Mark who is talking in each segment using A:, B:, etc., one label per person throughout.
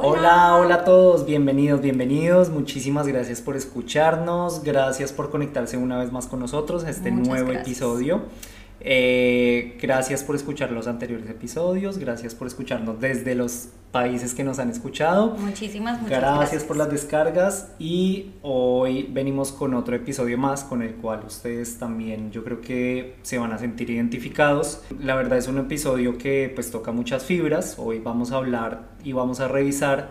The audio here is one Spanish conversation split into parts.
A: Hola, hola a todos, bienvenidos, bienvenidos. Muchísimas gracias por escucharnos, gracias por conectarse una vez más con nosotros a este
B: Muchas
A: nuevo
B: gracias.
A: episodio. Eh, gracias por escuchar los anteriores episodios, gracias por escucharnos desde los países que nos han escuchado.
B: Muchísimas, muchas
A: Gracias,
B: gracias.
A: por las descargas y hoy venimos con otro episodio más con el cual ustedes también yo creo que se van a sentir identificados. La verdad es un episodio que pues toca muchas fibras. Hoy vamos a hablar y vamos a revisar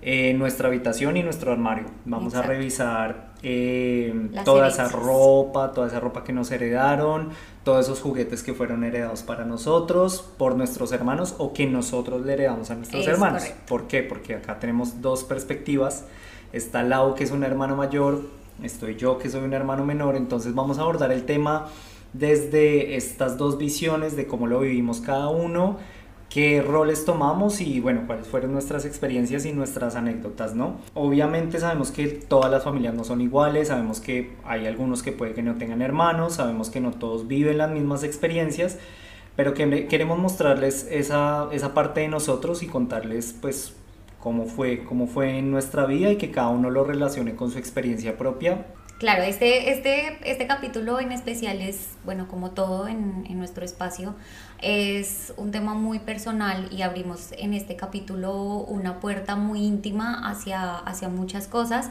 A: eh, nuestra habitación y nuestro armario. Vamos a revisar eh, toda esa ropa, toda esa ropa que nos heredaron, todos esos juguetes que fueron heredados para nosotros, por nuestros hermanos o que nosotros le heredamos a nuestros
B: Es
A: hermanos.
B: correcto.
A: ¿Por qué? Porque acá tenemos dos perspectivas. Está Lau, que es un hermano mayor, estoy yo, que soy un hermano menor. Entonces vamos a abordar el tema desde estas dos visiones de cómo lo vivimos cada uno, qué roles tomamos y bueno, cuáles fueron nuestras experiencias y nuestras anécdotas, ¿no? Obviamente sabemos que todas las familias no son iguales, sabemos que hay algunos que puede que no tengan hermanos, sabemos que no todos viven las mismas experiencias, pero que queremos mostrarles esa, esa parte de nosotros y contarles pues cómo fue, cómo fue en nuestra vida y que cada uno lo relacione con su experiencia propia.
B: Claro, este, este, este capítulo en especial es, bueno, como todo en, en nuestro espacio, es un tema muy personal y abrimos en este capítulo una puerta muy íntima hacia, hacia muchas cosas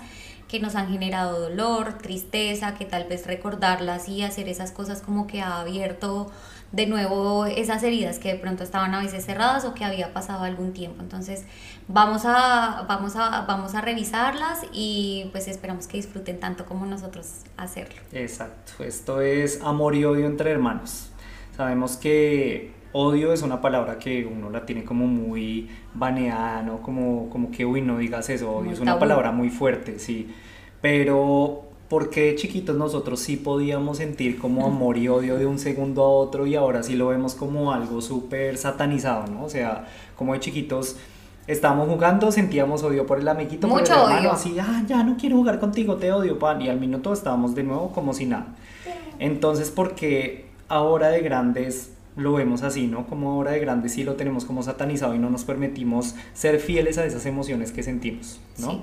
B: que nos han generado dolor, tristeza, que tal vez recordarlas y hacer esas cosas como que ha abierto de nuevo esas heridas que de pronto estaban a veces cerradas o que había pasado algún tiempo. Entonces vamos a, vamos a, vamos a revisarlas y pues esperamos que disfruten tanto como nosotros hacerlo.
A: Exacto, esto es amor y odio entre hermanos. Sabemos que odio es una palabra que uno la tiene como muy baneada, ¿no? Como, como que, uy, no digas eso, odio
B: Muy
A: es una
B: tabú.
A: palabra muy fuerte, sí. Pero, ¿por qué de chiquitos nosotros sí podíamos sentir como amor y odio de un segundo a otro y ahora sí lo vemos como algo súper satanizado, ¿no? O sea, como de chiquitos estábamos jugando, sentíamos odio por el amiguito, por
B: Mucho
A: el hermano,
B: odio.
A: así, ah, ya no quiero jugar contigo, te odio, pan, y al minuto estábamos de nuevo como si nada. Entonces, ¿por qué ahora de grandes lo vemos así, ¿no? Como ahora de grandes sí lo tenemos como satanizado y no nos permitimos ser fieles a esas emociones que sentimos, ¿no?
B: Sí.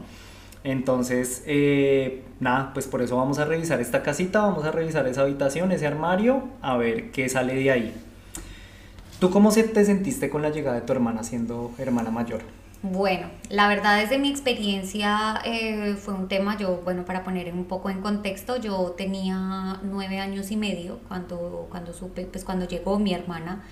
A: Entonces, eh, nada, pues por eso vamos a revisar esta casita, vamos a revisar esa habitación, ese armario, a ver qué sale de ahí. ¿Tú cómo se te sentiste con la llegada de tu hermana siendo hermana mayor?
B: Bueno, la verdad desde mi experiencia eh, fue un tema, yo, bueno, para poner un poco en contexto, yo tenía nueve años y medio cuando, cuando supe, pues cuando llegó mi hermana.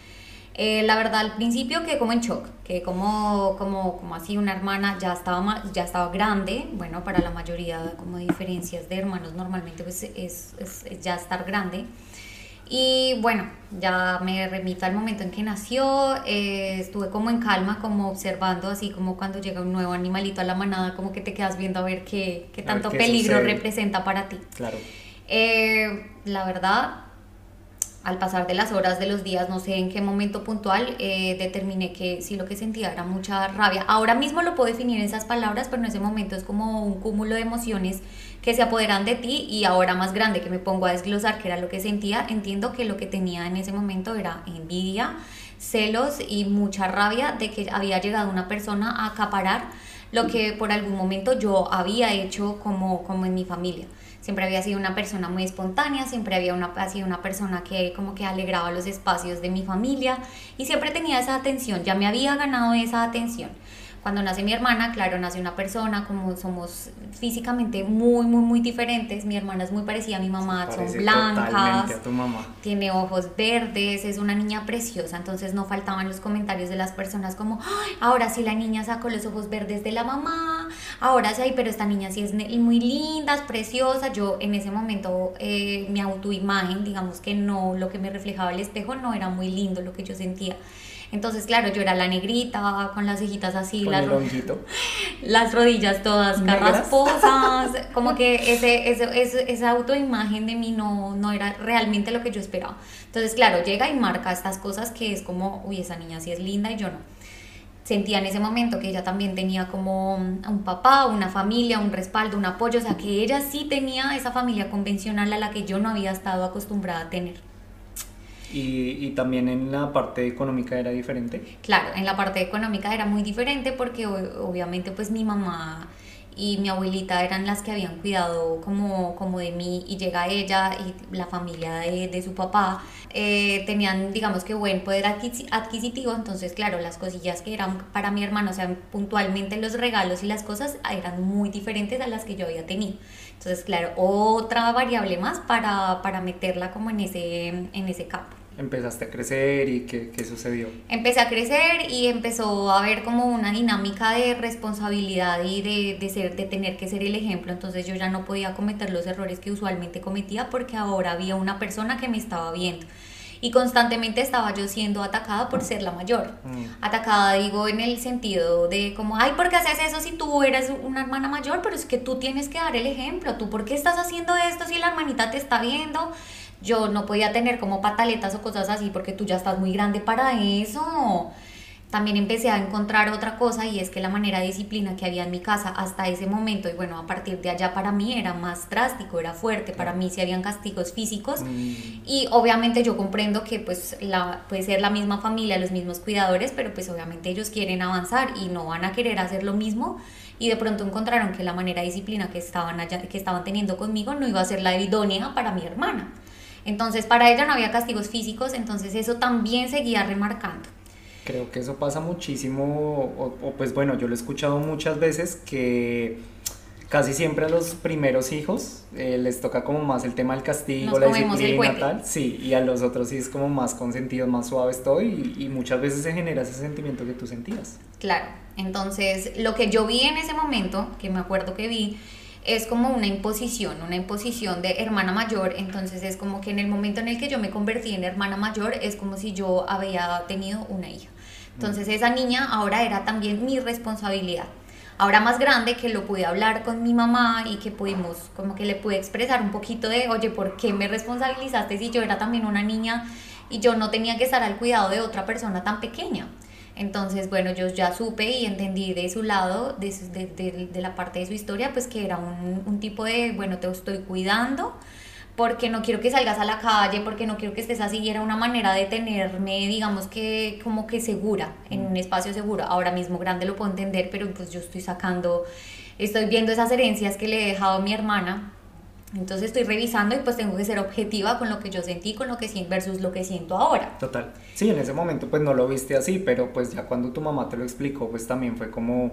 B: Eh, la verdad al principio quedé como en shock, que como, como, como así una hermana ya estaba, ya estaba grande, bueno, para la mayoría como diferencias de hermanos normalmente pues es, es- es ya estar grande. Y bueno, ya me remito al momento en que nació, eh, estuve como en calma, como observando, así como cuando llega un nuevo animalito a la manada, como que te quedas viendo a ver qué, qué
A: A ver
B: tanto
A: qué
B: peligro
A: sucede.
B: representa para ti.
A: Claro.
B: Eh, la verdad, al pasar de las horas, de los días, no sé en qué momento puntual, eh, determiné que sí lo que sentía era mucha rabia. Ahora mismo lo puedo definir en esas palabras, pero en ese momento es como un cúmulo de emociones que se apoderan de ti y ahora más grande que me pongo a desglosar qué era lo que sentía, entiendo que lo que tenía en ese momento era envidia, celos y mucha rabia de que había llegado una persona a acaparar lo que por algún momento yo había hecho como, como en mi familia. Siempre había sido una persona muy espontánea, siempre había una, sido una persona que como que alegraba los espacios de mi familia y siempre tenía esa atención, ya me había ganado esa atención. Cuando nace mi hermana, claro, nace una persona, como somos físicamente muy, muy, muy diferentes. Mi hermana es muy parecida a mi mamá, son blancas,
A: totalmente a tu mamá.
B: tiene ojos verdes, es una niña preciosa, entonces no faltaban los comentarios de las personas como, "Ay, ahora sí la niña sacó los ojos verdes de la mamá, ahora sí, pero esta niña sí es muy linda, es preciosa, yo en ese momento eh, mi autoimagen, digamos que no, lo que me reflejaba el espejo no era muy lindo lo que yo sentía. Entonces, claro, yo era la negrita, con las cejitas así, las
A: el
B: ro- las rodillas todas carrasposas, como que ese, ese, ese- esa autoimagen de mí no, no era realmente lo que yo esperaba. Entonces, claro, llega y marca estas cosas que es como, uy, esa niña sí es linda y yo no. Sentía en ese momento que ella también tenía como un papá, una familia, un respaldo, un apoyo, o sea, que ella sí tenía esa familia convencional a la que yo no había estado acostumbrada a tener.
A: Y, también en la parte económica era diferente.
B: Claro, en la parte económica era muy diferente porque obviamente pues mi mamá y mi abuelita eran las que habían cuidado como, como de mí y llega ella y la familia de, de su papá eh, tenían digamos que buen poder adquisi- adquisitivo, entonces claro, las cosillas que eran para mi hermano, o sea, puntualmente los regalos y las cosas eran muy diferentes a las que yo había tenido. Entonces claro, otra variable más para, para meterla como en ese, en ese campo.
A: Empezaste a crecer y qué, qué sucedió.
B: Empecé a crecer y empezó a haber como una dinámica de responsabilidad y de, de, ser, de tener que ser el ejemplo. Entonces yo ya no podía cometer los errores que usualmente cometía porque ahora había una persona que me estaba viendo. Y constantemente estaba yo siendo atacada por ser la mayor.
A: Mm.
B: Atacada, digo, en el sentido de como, ay, ¿por qué haces eso si tú eres una hermana mayor? Pero es que tú tienes que dar el ejemplo. ¿Tú por qué estás haciendo esto si la hermanita te está viendo? Yo no podía tener como pataletas o cosas así porque tú ya estás muy grande para eso. También empecé a encontrar otra cosa y es que la manera de disciplina que había en mi casa hasta ese momento y bueno, a partir de allá para mí era más drástico, era fuerte, para mí sí habían castigos físicos
A: Mm,
B: y obviamente yo comprendo que pues la, puede ser la misma familia, los mismos cuidadores, pero pues obviamente ellos quieren avanzar y no van a querer hacer lo mismo y de pronto encontraron que la manera de disciplina que estaban, allá, que estaban teniendo conmigo no iba a ser la idónea para mi hermana. Entonces para ella no había castigos físicos, entonces eso también seguía remarcando.
A: Creo que eso pasa muchísimo, o, o, pues bueno, yo lo he escuchado muchas veces que casi siempre a los primeros hijos eh, les toca como más el tema del castigo,
B: Nos
A: la disciplina, tal, sí, y a los otros sí es como más consentidos, más suaves todo, y, y muchas veces se genera ese sentimiento que tú sentías.
B: Claro, entonces lo que yo vi en ese momento, que me acuerdo que vi, es como una imposición, una imposición de hermana mayor, entonces es como que en el momento en el que yo me convertí en hermana mayor es como si yo había tenido una hija. Entonces esa niña ahora era también mi responsabilidad. Ahora más grande que lo pude hablar con mi mamá y que pudimos, como que le pude expresar un poquito de, oye, ¿por qué me responsabilizaste si yo era también una niña y yo no tenía que estar al cuidado de otra persona tan pequeña? Entonces, bueno, yo ya supe y entendí de su lado, de, su- de, de- de la parte de su historia, pues que era un, un tipo de, bueno, te estoy cuidando porque no quiero que salgas a la calle, porque no quiero que estés así, y era una manera de tenerme, digamos que como que segura, en un espacio seguro. Ahora mismo grande lo puedo entender, pero pues yo estoy sacando, estoy viendo esas herencias que le he dejado a mi hermana, entonces estoy revisando y pues tengo que ser objetiva con lo que yo sentí, con lo que siento versus lo que siento ahora.
A: Total. Sí, en ese momento pues no lo viste así, pero pues ya cuando tu mamá te lo explicó, pues también fue como,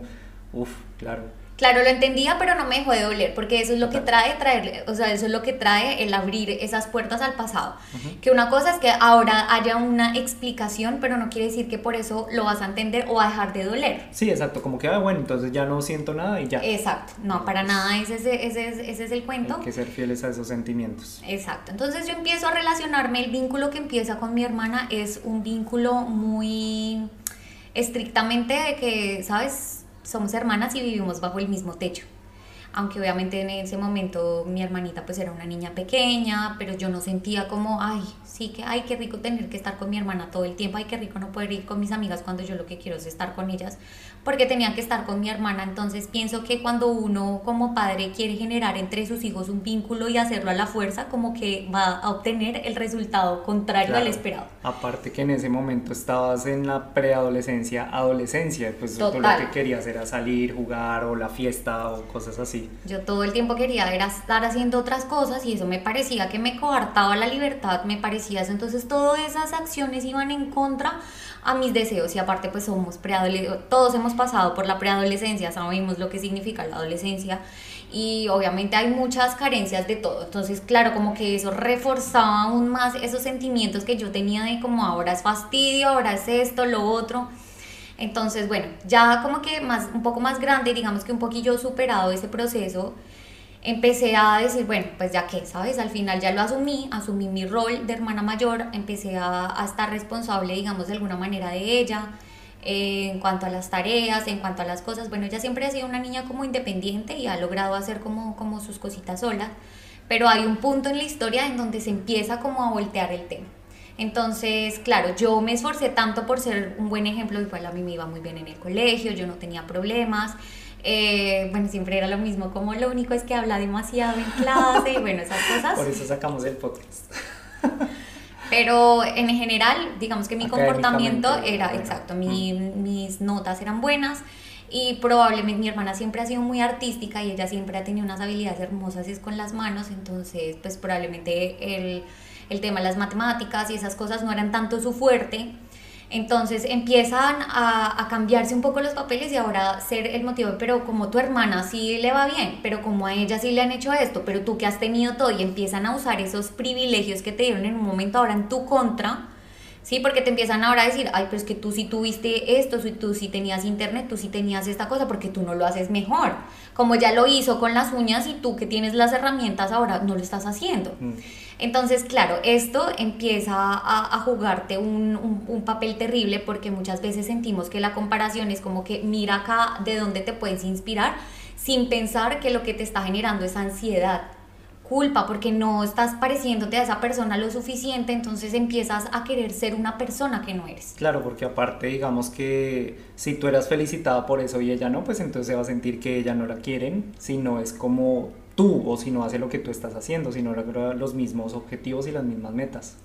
A: uff, claro.
B: Claro, lo entendía, pero no me dejó de doler, porque eso es lo que trae, traer, o sea, eso es lo que trae el abrir esas puertas al pasado. Que una cosa es que ahora haya una explicación, pero no quiere decir que por eso lo vas a entender o a dejar de doler.
A: Sí, exacto, como que, ah, bueno, entonces ya no siento nada y ya.
B: Exacto, no, para nada ese, es- ese, es- ese es el cuento.
A: Hay que ser fieles a esos sentimientos.
B: Exacto, entonces yo empiezo a relacionarme, el vínculo que empieza con mi hermana es un vínculo muy estrictamente de que, ¿sabes? Somos hermanas y vivimos bajo el mismo techo. Aunque obviamente en ese momento mi hermanita pues era una niña pequeña, pero yo no sentía como, ay, sí que, ay, qué rico tener que estar con mi hermana todo el tiempo, ay, qué rico no poder ir con mis amigas cuando yo lo que quiero es estar con ellas, porque tenía que estar con mi hermana. Entonces pienso que cuando uno como padre quiere generar entre sus hijos un vínculo y hacerlo a la fuerza, como que va a obtener el resultado contrario al esperado.
A: Aparte que en ese momento estabas en la preadolescencia, adolescencia, pues tú lo
B: Total.
A: que querías era salir, jugar o la fiesta o cosas así.
B: Yo todo el tiempo quería era estar haciendo otras cosas y eso me parecía que me coartaba la libertad, me parecía eso. Entonces todas esas acciones iban en contra a mis deseos y aparte pues somos preadolescentes, todos hemos pasado por la preadolescencia, sabemos lo que significa la adolescencia y obviamente hay muchas carencias de todo. Entonces claro, como que eso reforzaba aún más esos sentimientos que yo tenía de como ahora es fastidio, ahora es esto, lo otro. Entonces, bueno, ya como que más, un poco más grande, digamos que un poquillo superado ese proceso, empecé a decir, bueno, pues ya que, ¿sabes? Al final ya lo asumí, asumí mi rol de hermana mayor, empecé a, a estar responsable, digamos, de alguna manera de ella, eh, en cuanto a las tareas, en cuanto a las cosas. Bueno, ella siempre ha sido una niña como independiente y ha logrado hacer como, como sus cositas sola, pero hay un punto en la historia en donde se empieza como a voltear el tema. Entonces, claro, yo me esforcé tanto por ser un buen ejemplo, igual a mí me iba muy bien en el colegio, yo no tenía problemas. Eh, bueno, siempre era lo mismo, como lo único es que habla demasiado en clase y bueno, esas cosas.
A: Por eso sacamos el podcast.
B: Pero en general, digamos que mi comportamiento era, exacto, mis notas eran buenas y probablemente mi hermana siempre ha sido muy artística y ella siempre ha tenido unas habilidades hermosas y es con las manos, entonces pues probablemente el el tema de las matemáticas y esas cosas no eran tanto su fuerte. Entonces empiezan a, cambiarse un poco los papeles y ahora ser el motivo, pero como tu hermana sí le va bien, pero como a ella sí le han hecho esto, pero tú que has tenido todo y empiezan a usar esos privilegios que te dieron en un momento ahora en tu contra, ¿sí? Porque te empiezan ahora a decir, ay, pero es que tú sí tuviste esto, tú sí tenías internet, tú sí tenías esta cosa, porque tú no lo haces mejor. Como ya lo hizo con las uñas y tú que tienes las herramientas ahora no lo estás haciendo. Mm. Entonces, claro, esto empieza a, jugarte un, un, papel terrible porque muchas veces sentimos que la comparación es como que mira acá de dónde te puedes inspirar sin pensar que lo que te está generando es ansiedad culpa porque no estás pareciéndote a esa persona lo suficiente, entonces empiezas a querer ser una persona que no eres.
A: Claro, porque aparte digamos que si tú eras felicitada por eso y ella no, pues entonces se va a sentir que ella no la quieren, si no es como tú o si no hace lo que tú estás haciendo, si no los mismos objetivos y las mismas metas.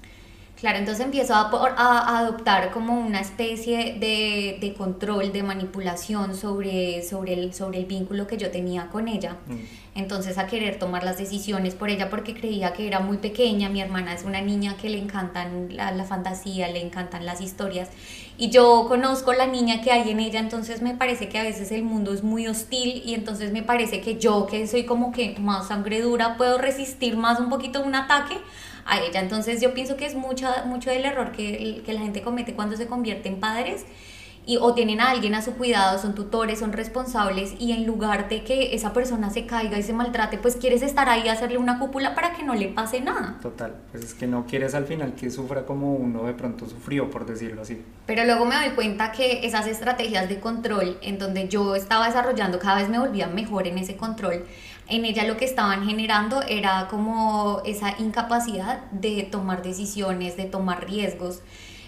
B: Claro, entonces empiezo a, adoptar como una especie de, control, de manipulación sobre, sobre, el, sobre el vínculo que yo tenía con ella. Mm. Entonces a querer tomar las decisiones por ella porque creía que era muy pequeña. Mi hermana es una niña que le encantan la, la fantasía, le encantan las historias. Y yo conozco la niña que hay en ella, entonces me parece que a veces el mundo es muy hostil y entonces me parece que yo, que soy como que más sangre dura, puedo resistir más un poquito un ataque a ella. Entonces yo pienso que es mucho, mucho del error que, que la gente comete cuando se convierte en padres y, o tienen a alguien a su cuidado, son tutores, son responsables y en lugar de que esa persona se caiga y se maltrate, pues quieres estar ahí a hacerle una cúpula para que no le pase nada.
A: Total, pues es que no quieres al final que sufra como uno de pronto sufrió, por decirlo así.
B: Pero luego me doy cuenta que esas estrategias de control en donde yo estaba desarrollando cada vez me volvía mejor en ese control en ella lo que estaban generando era como esa incapacidad de tomar decisiones, de tomar riesgos.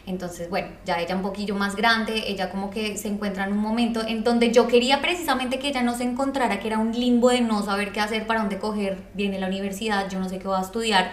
B: Entonces, bueno, ya ella un poquillo más grande, ella como que se encuentra en un momento en donde yo quería precisamente que ella no se encontrara, que era un limbo de no saber qué hacer, para dónde coger, viene la universidad, yo no sé qué voy a estudiar.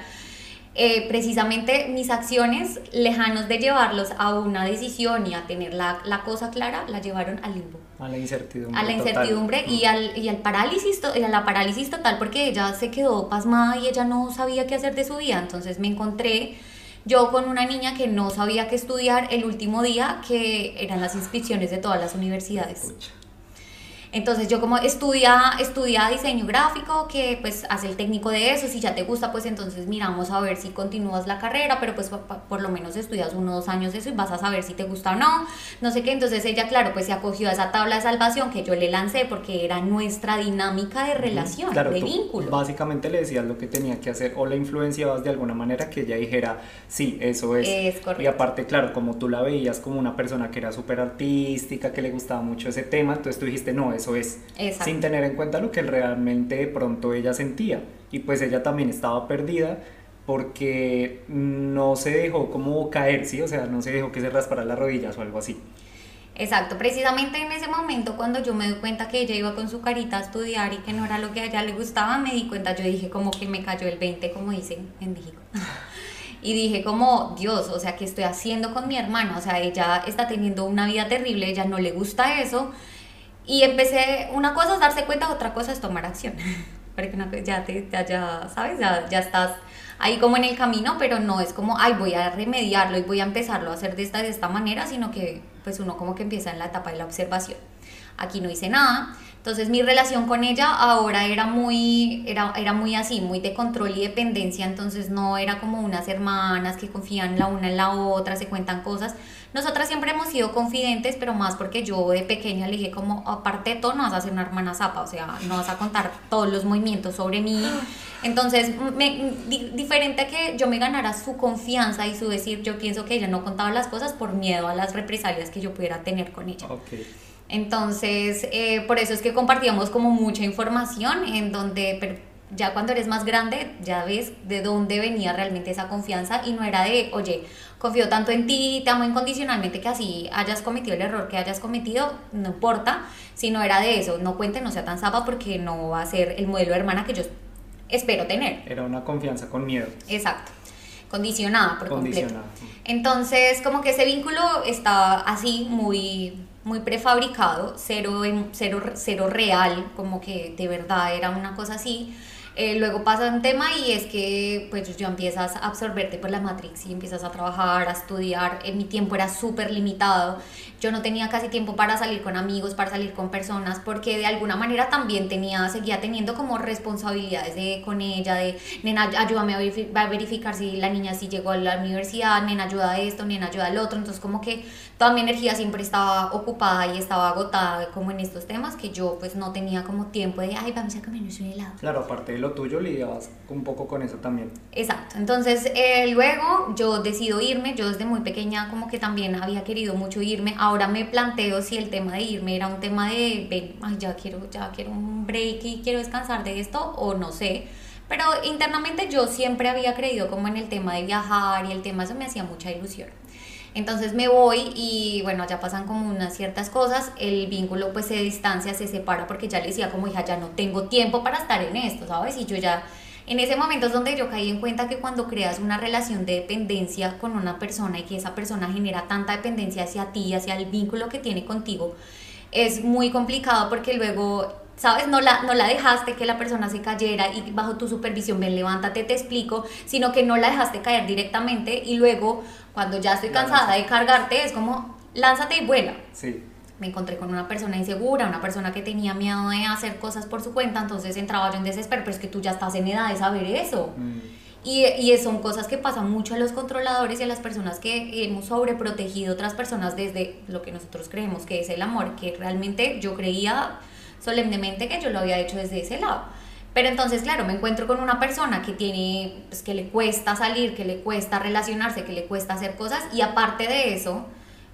B: Eh, precisamente mis acciones, lejanos de llevarlos a una decisión y a tener la, la cosa clara, la llevaron al limbo.
A: A la incertidumbre.
B: A la incertidumbre y, al, y al parálisis, y a la parálisis total porque ella se quedó pasmada y ella no sabía qué hacer de su vida. Entonces me encontré yo con una niña que no sabía qué estudiar el último día que eran las inscripciones de todas las universidades. Entonces yo como estudia, estudia diseño gráfico, que pues hace el técnico de eso, si ya te gusta pues entonces miramos a ver si continúas la carrera, pero pues por lo menos estudias unos dos años eso y vas a saber si te gusta o no, no sé qué, entonces ella claro pues se acogió a esa tabla de salvación que yo le lancé porque era nuestra dinámica de relación, de vínculo.
A: Básicamente le decías lo que tenía que hacer o la influenciabas de alguna manera que ella dijera, sí, eso es.
B: Es correcto.
A: Y aparte claro, como tú la veías como una persona que era súper artística, que le gustaba mucho ese tema, entonces tú dijiste, no, es eso es, sin tener en cuenta lo que realmente de pronto ella sentía. Y pues ella también estaba perdida porque no se dejó como caer, ¿sí? O sea, no se dejó que se raspara las rodillas o algo así.
B: Exacto, precisamente en ese momento cuando yo me di cuenta que ella iba con su carita a estudiar y que no era lo que a ella le gustaba, me di cuenta, yo dije como que me cayó el 20, como dicen en México. y dije como, Dios, o sea, ¿qué estoy haciendo con mi hermana? O sea, ella está teniendo una vida terrible, ella no le gusta eso, y empecé, una cosa es darse cuenta, otra cosa es tomar acción. Porque ya, te, ya, ¿sabes? Ya, ya estás ahí como en el camino, pero no es como, ay, voy a remediarlo y voy a empezarlo a hacer de esta, de esta manera, sino que pues uno como que empieza en la etapa de la observación. Aquí no hice nada, entonces mi relación con ella ahora era muy, era, era muy así, muy de control y dependencia, entonces no era como unas hermanas que confían la una en la otra, se cuentan cosas, Nosotras siempre hemos sido confidentes, pero más porque yo de pequeña le dije como, aparte de todo, no vas a ser una hermana zapa, o sea, no vas a contar todos los movimientos sobre mí. Entonces, me, diferente a que yo me ganara su confianza y su decir, yo pienso que ella no contaba las cosas por miedo a las represalias que yo pudiera tener con ella.
A: Okay.
B: Entonces, eh, por eso es que compartíamos como mucha información en donde ya cuando eres más grande ya ves de dónde venía realmente esa confianza y no era de, oye, confío tanto en ti, te amo incondicionalmente que así hayas cometido el error que hayas cometido, no importa, sino era de eso, no cuente, no sea tan zapa porque no va a ser el modelo de hermana que yo espero tener.
A: Era una confianza con miedo.
B: Exacto condicionada por completo. Entonces, como que ese vínculo estaba así, muy, muy prefabricado, cero, cero, cero real, como que de verdad era una cosa así. Eh, luego pasa un tema y es que pues ya empiezas a absorberte por la Matrix y empiezas a trabajar, a estudiar. En mi tiempo era súper limitado. Yo no tenía casi tiempo para salir con amigos, para salir con personas, porque de alguna manera también tenía, seguía teniendo como responsabilidades de, con ella, de, nena, ayúdame a verificar si la niña sí llegó a la universidad, nena, ayuda a esto, nena, ayuda al otro. Entonces como que toda mi energía siempre estaba ocupada y estaba agotada como en estos temas que yo pues no tenía como tiempo de, ay, vamos a comernos un helado.
A: Claro, aparte de lo tuyo, lidiabas un poco con eso también.
B: Exacto. Entonces eh, luego yo decido irme, yo desde muy pequeña como que también había querido mucho irme. Ahora me planteo si el tema de irme era un tema de, ven, ay, ya quiero, ya quiero un break y quiero descansar de esto o no sé. Pero internamente yo siempre había creído como en el tema de viajar y el tema eso me hacía mucha ilusión. Entonces me voy y bueno, ya pasan como unas ciertas cosas, el vínculo pues se distancia, se separa porque ya le decía como hija, ya no tengo tiempo para estar en esto, ¿sabes? Y yo ya en ese momento es donde yo caí en cuenta que cuando creas una relación de dependencia con una persona y que esa persona genera tanta dependencia hacia ti, hacia el vínculo que tiene contigo, es muy complicado porque luego, ¿sabes? No la, no la dejaste que la persona se cayera y bajo tu supervisión, ven, levántate, te explico, sino que no la dejaste caer directamente y luego, cuando ya estoy cansada de cargarte, es como, lánzate y vuela.
A: Sí
B: me encontré con una persona insegura, una persona que tenía miedo de hacer cosas por su cuenta, entonces entraba yo en desespero, pero es que tú ya estás en edad de saber eso. Mm. Y, y, son cosas que pasan mucho a los controladores y a las personas que hemos sobreprotegido otras personas desde lo que nosotros creemos que es el amor, que realmente yo creía solemnemente que yo lo había hecho desde ese lado. Pero entonces, claro, me encuentro con una persona que tiene, pues, que le cuesta salir, que le cuesta relacionarse, que le cuesta hacer cosas y aparte de eso,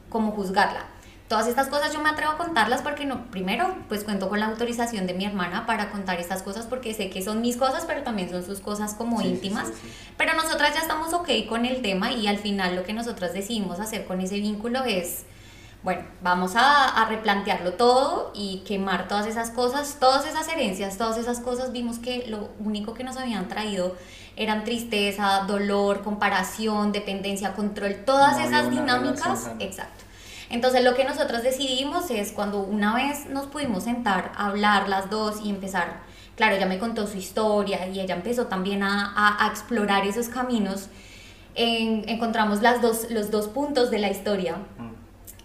B: como juzgarla Todas estas cosas yo me atrevo a contarlas porque no, primero pues cuento con la autorización de mi hermana para contar estas cosas porque sé que son mis cosas pero también son sus cosas como íntimas. pero nosotras ya estamos ok con el tema y al final lo que nosotras decidimos hacer con ese vínculo es, bueno, vamos a, a replantearlo todo y quemar todas esas cosas, todas esas herencias, todas esas cosas. Vimos que lo único que nos habían traído eran tristeza, dolor, comparación, dependencia, control, todas esas dinámicas. Exacto. Entonces lo que nosotros decidimos es cuando una vez nos pudimos sentar a hablar las dos y empezar, claro, ella me contó su historia y ella empezó también a, a, explorar esos caminos, encontramos las dos, los dos puntos de la historia,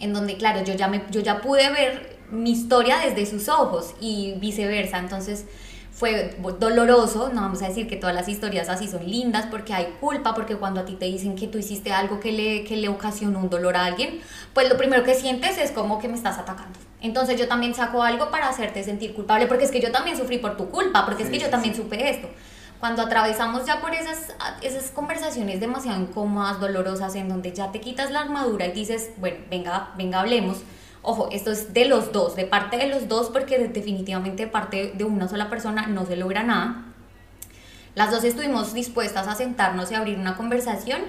B: en donde, claro, yo ya, me, yo ya pude ver mi historia desde sus ojos y viceversa, entonces fue doloroso, no vamos a decir que todas las historias así son lindas porque hay culpa, porque cuando a ti te dicen que tú hiciste algo que le, que le ocasionó un dolor a alguien, pues lo primero que sientes es como que me estás atacando. Entonces yo también saco algo para hacerte sentir culpable, porque es que yo también sufrí por tu culpa, porque es que yo también supe esto. Cuando atravesamos ya por esas, esas conversaciones demasiado incómodas, dolorosas, en donde ya te quitas la armadura y dices, bueno, venga, venga, hablemos Ojo, esto es de los dos, de parte de los dos, porque definitivamente de parte de una sola persona no se logra nada. Las dos estuvimos dispuestas a sentarnos y abrir una conversación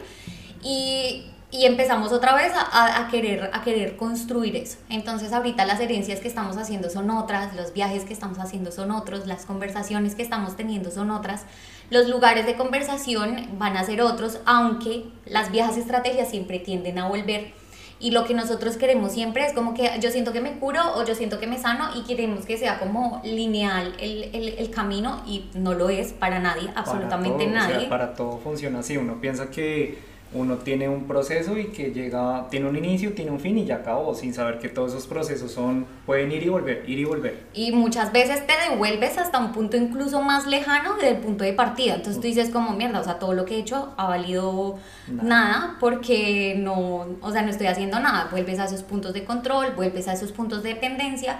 B: y, y empezamos otra vez a, a, querer, a querer construir eso. Entonces ahorita las herencias que estamos haciendo son otras, los viajes que estamos haciendo son otros, las conversaciones que estamos teniendo son otras, los lugares de conversación van a ser otros, aunque las viejas estrategias siempre tienden a volver y lo que nosotros queremos siempre es como que yo siento que me curo o yo siento que me sano y queremos que sea como lineal el, el, el camino y no lo es para nadie, absolutamente nadie.
A: para todo funciona así. Uno piensa que uno tiene un proceso y que llega, tiene un inicio, tiene un fin y ya acabó, sin saber que todos esos procesos son, pueden ir y volver, ir y volver.
B: Y muchas veces te devuelves hasta un punto incluso más lejano del punto de partida. Entonces tú dices como, mierda, o sea, todo lo que he hecho ha valido nada. porque no, o sea, no estoy haciendo nada. Vuelves a esos puntos de control, vuelves a esos puntos de dependencia.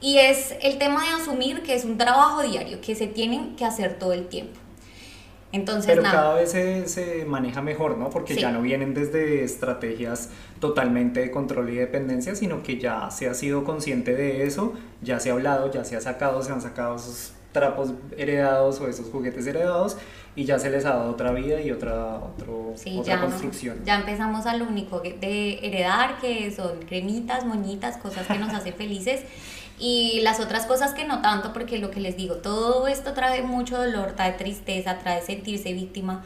B: Y es el tema de asumir que es un trabajo diario, que se tienen que hacer todo el tiempo.
A: Entonces, Pero cada vez se, se, maneja mejor, ¿no? Porque ya no vienen desde estrategias totalmente de control y dependencia, sino que ya se ha sido consciente de eso, ya se ha hablado, ya se ha sacado, se han sacado esos trapos heredados o esos juguetes heredados y ya se les ha dado otra vida y otra, otro, otra construcción.
B: ya empezamos al único de heredar, que son cremitas, moñitas, cosas que nos hacen felices. Y las otras cosas que no tanto, porque lo que les digo, todo esto trae mucho dolor, trae tristeza, trae sentirse víctima.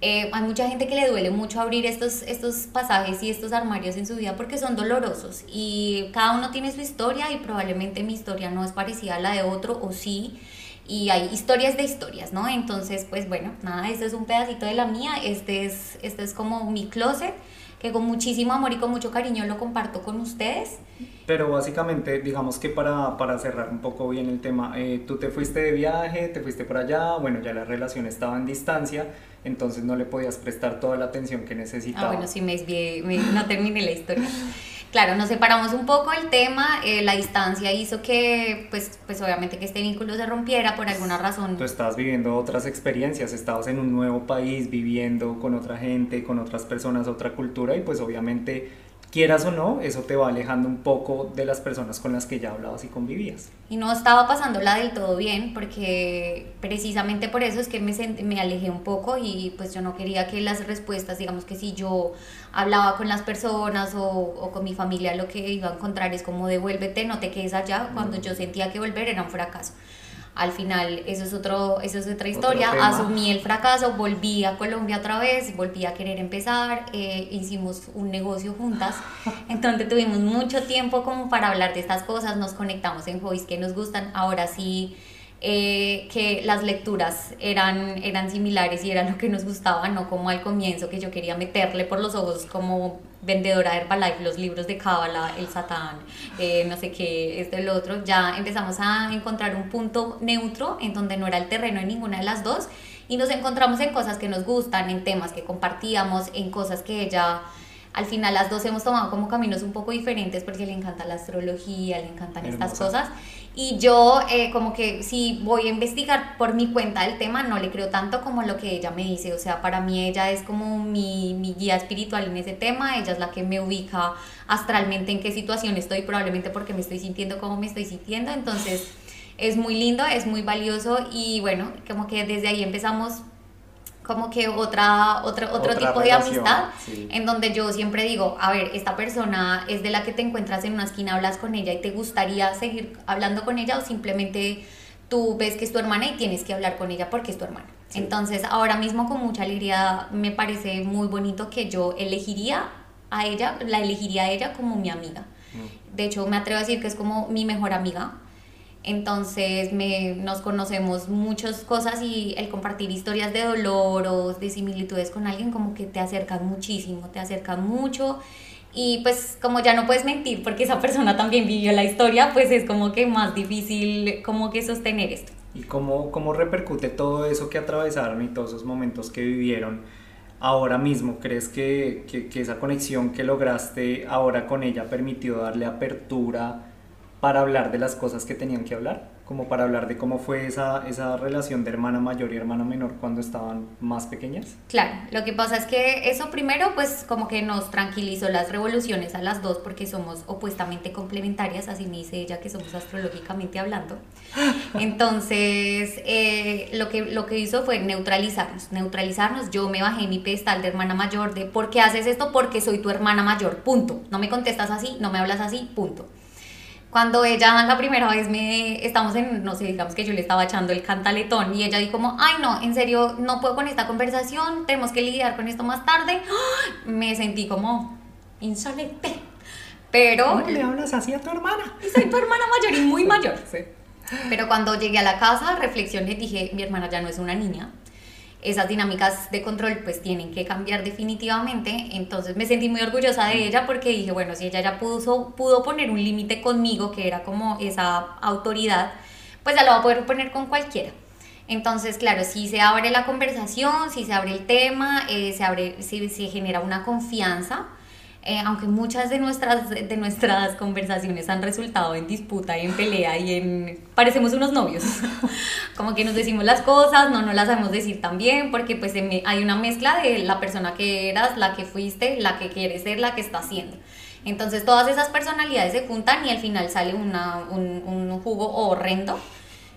B: Eh, hay mucha gente que le duele mucho abrir estos, estos pasajes y estos armarios en su vida porque son dolorosos y cada uno tiene su historia y probablemente mi historia no es parecida a la de otro o sí y hay historias de historias, ¿no? Entonces, pues bueno, nada, este es un pedacito de la mía, este es, este es como mi closet que con muchísimo amor y con mucho cariño lo comparto con ustedes.
A: Pero básicamente, digamos que para, para cerrar un poco bien el tema, eh, tú te fuiste de viaje, te fuiste por allá, bueno, ya la relación estaba en distancia, entonces no le podías prestar toda la atención que necesitaba.
B: Ah, bueno, sí, me, me no terminé la historia. Claro, nos separamos un poco el tema, eh, la distancia hizo que, pues, pues obviamente que este vínculo se rompiera por alguna razón.
A: Tú estabas viviendo otras experiencias, estabas en un nuevo país, viviendo con otra gente, con otras personas, otra cultura y pues obviamente quieras o no, eso te va alejando un poco de las personas con las que ya hablabas y convivías.
B: Y no estaba pasándola del todo bien, porque precisamente por eso es que me, me alejé un poco y pues yo no quería que las respuestas, digamos que si yo hablaba con las personas o, o con mi familia, lo que iba a encontrar es como devuélvete, no te quedes allá, cuando yo sentía que volver era un fracaso. Al final eso es, otro, eso es otra historia, asumí el fracaso, volví a Colombia otra vez, volví a querer empezar, eh, hicimos un negocio juntas, entonces tuvimos mucho tiempo como para hablar de estas cosas, nos conectamos en hobbies que nos gustan, ahora sí eh, que las lecturas eran, eran similares y era lo que nos gustaba, no como al comienzo que yo quería meterle por los ojos como vendedora de Herbalife, los libros de Cábala, el Satán, eh, no sé qué, esto y lo otro, ya empezamos a encontrar un punto neutro en donde no era el terreno de ninguna de las dos y nos encontramos en cosas que nos gustan, en temas que compartíamos, en cosas que ella al final las dos hemos tomado como caminos un poco diferentes porque le encanta la astrología, le encantan estas cosas y yo eh, como que si voy a investigar por mi cuenta el tema, no le creo tanto como lo que ella me dice. O sea, para mí ella es como mi, mi guía espiritual en ese tema. Ella es la que me ubica astralmente en qué situación estoy, probablemente porque me estoy sintiendo como me estoy sintiendo. Entonces es muy lindo, es muy valioso y bueno, como que desde ahí empezamos como que otra, otra otro tipo de amistad, en donde yo siempre digo, a ver, esta persona es de la que te encuentras en una esquina, hablas con ella y te gustaría seguir hablando con ella o simplemente tú ves que es tu hermana y tienes que hablar con ella porque es tu hermana. Entonces, ahora mismo con mucha alegría me parece muy bonito que yo elegiría a ella, la elegiría a ella como mi amiga. Mm. De hecho, me atrevo a decir que es como mi mejor amiga entonces me, nos conocemos muchas cosas y el compartir historias de dolor o de similitudes con alguien como que te acercan muchísimo, te acercan mucho. Y pues como ya no puedes mentir porque esa persona también vivió la historia, pues es como que más difícil como que sostener esto.
A: ¿Y cómo, cómo repercute todo eso que atravesaron y todos esos momentos que vivieron ahora mismo? ¿Crees que, que, que esa conexión que lograste ahora con ella permitió darle apertura? Para hablar de las cosas que tenían que hablar, como para hablar de cómo fue esa, esa relación de hermana mayor y hermana menor cuando estaban más pequeñas?
B: Claro, lo que pasa es que eso primero pues como que nos tranquilizó las revoluciones a las dos porque somos opuestamente complementarias, así me dice ella que somos astrológicamente hablando. Entonces eh, lo, que, lo que hizo fue neutralizarnos, neutralizarnos, yo me bajé mi pedestal de hermana mayor de ¿por qué haces esto? Porque soy tu hermana mayor, punto. No me contestas así, no me hablas así, punto. Cuando ella la primera vez me, estamos en, no sé, digamos que yo le estaba echando el cantaletón y ella dijo como, ay no, en serio, no puedo con esta conversación, tenemos que lidiar con esto más tarde, me sentí como insolente. Pero...
A: ¿Cómo le hablas así a tu hermana?
B: Y soy tu hermana mayor y muy mayor. Sí. Pero cuando llegué a la casa, reflexioné, dije, mi hermana ya no es una niña, esas dinámicas de control pues tienen que cambiar definitivamente. Entonces me sentí muy orgullosa de ella porque dije, bueno, si ella ya pudo, pudo poner un límite conmigo, que era como esa autoridad, pues ya lo va a poder poner con cualquiera. Entonces, claro, si se abre la conversación, si se abre el tema, eh, se, abre, si se genera una confianza, eh, aunque muchas de nuestras, de nuestras conversaciones han resultado en disputa y en pelea y en... parecemos unos novios, como que nos decimos las cosas, no nos las sabemos decir también, porque pues hay una mezcla de la persona que eras, la que fuiste, la que quieres ser, la que está siendo. Entonces todas esas personalidades se juntan y al final sale una, un, un jugo horrendo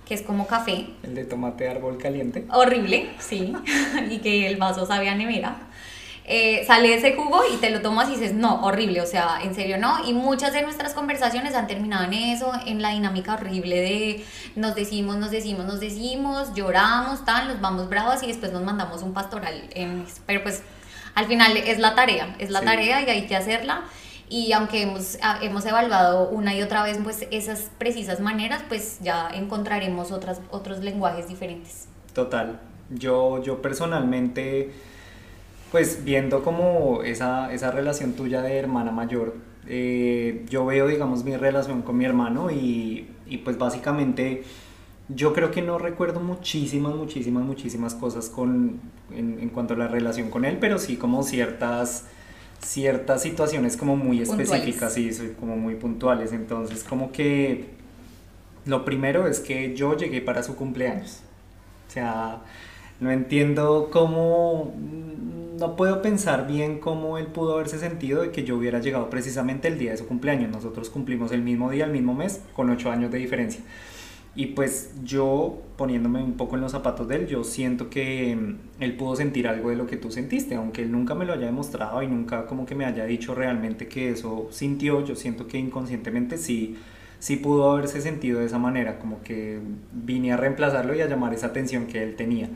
B: que es como café.
A: El de tomate árbol caliente.
B: Horrible, sí, y que el vaso sabe a nevera. Eh, sale ese jugo y te lo tomas y dices, no, horrible, o sea, en serio no. Y muchas de nuestras conversaciones han terminado en eso, en la dinámica horrible de nos decimos, nos decimos, nos decimos, lloramos, tal, nos vamos bravas y después nos mandamos un pastoral. pero pues al final es la tarea, es la tarea y hay que hacerla. Y aunque hemos, ah, hemos evaluado una y otra vez pues esas precisas maneras, pues ya encontraremos otras, otros lenguajes diferentes.
A: Total. Yo, yo personalmente pues viendo como esa, esa relación tuya de hermana mayor, eh, yo veo, digamos, mi relación con mi hermano y, y, pues básicamente yo creo que no recuerdo muchísimas, muchísimas, muchísimas cosas con, en, en cuanto a la relación con él, pero sí como ciertas ciertas situaciones como muy específicas, sí, soy como muy puntuales, entonces como que lo primero es que yo llegué para su cumpleaños, o sea, no entiendo cómo no puedo pensar bien cómo él pudo haberse sentido de que yo hubiera llegado precisamente el día de su cumpleaños. Nosotros cumplimos el mismo día, el mismo mes, con ocho años de diferencia. Y pues yo, poniéndome un poco en los zapatos de él, yo siento que mm, él pudo sentir algo de lo que tú sentiste, aunque él nunca me lo haya demostrado y nunca como que me haya dicho realmente que eso sintió, yo siento que inconscientemente sí, sí pudo haberse sentido de esa manera, como que vine a reemplazarlo y a llamar esa atención que él tenía